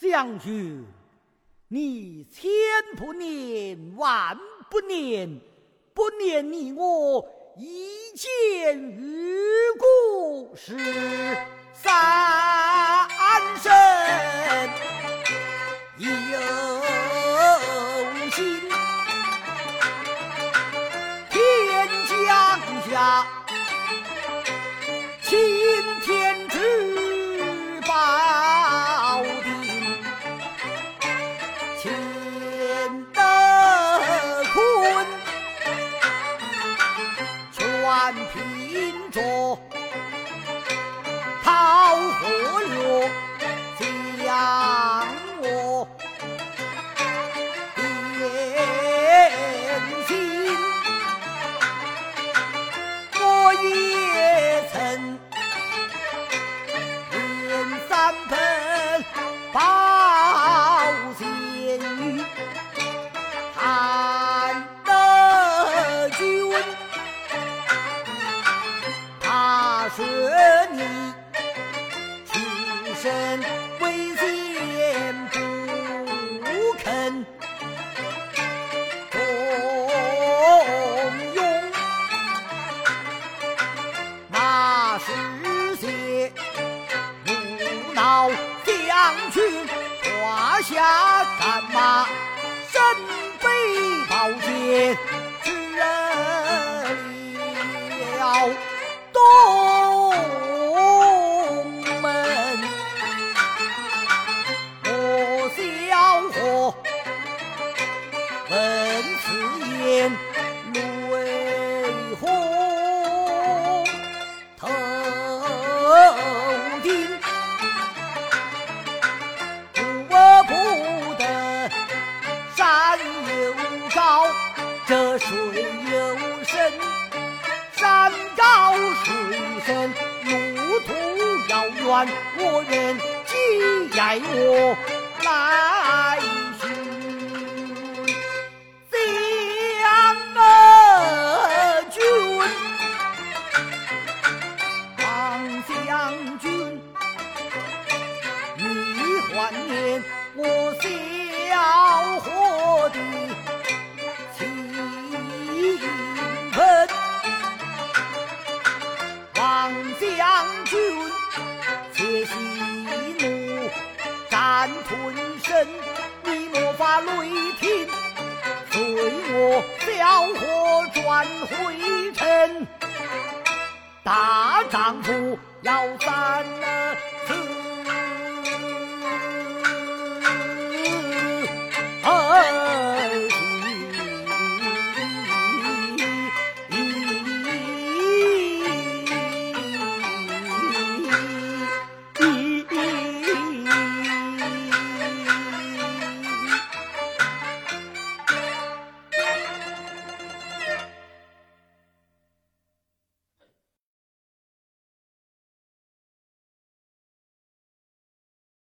将军，你千不念，万不念，不念你我一见如故十三。全凭着桃花落将我。点心，我也身危险不肯重用，那是些无脑将军胯下战马，身背宝剑，指了。东这水有深，山高水深，路途遥远，我愿寄爱我来。战屯身，你莫发雷霆，随我小伙转回城。大丈夫要斩了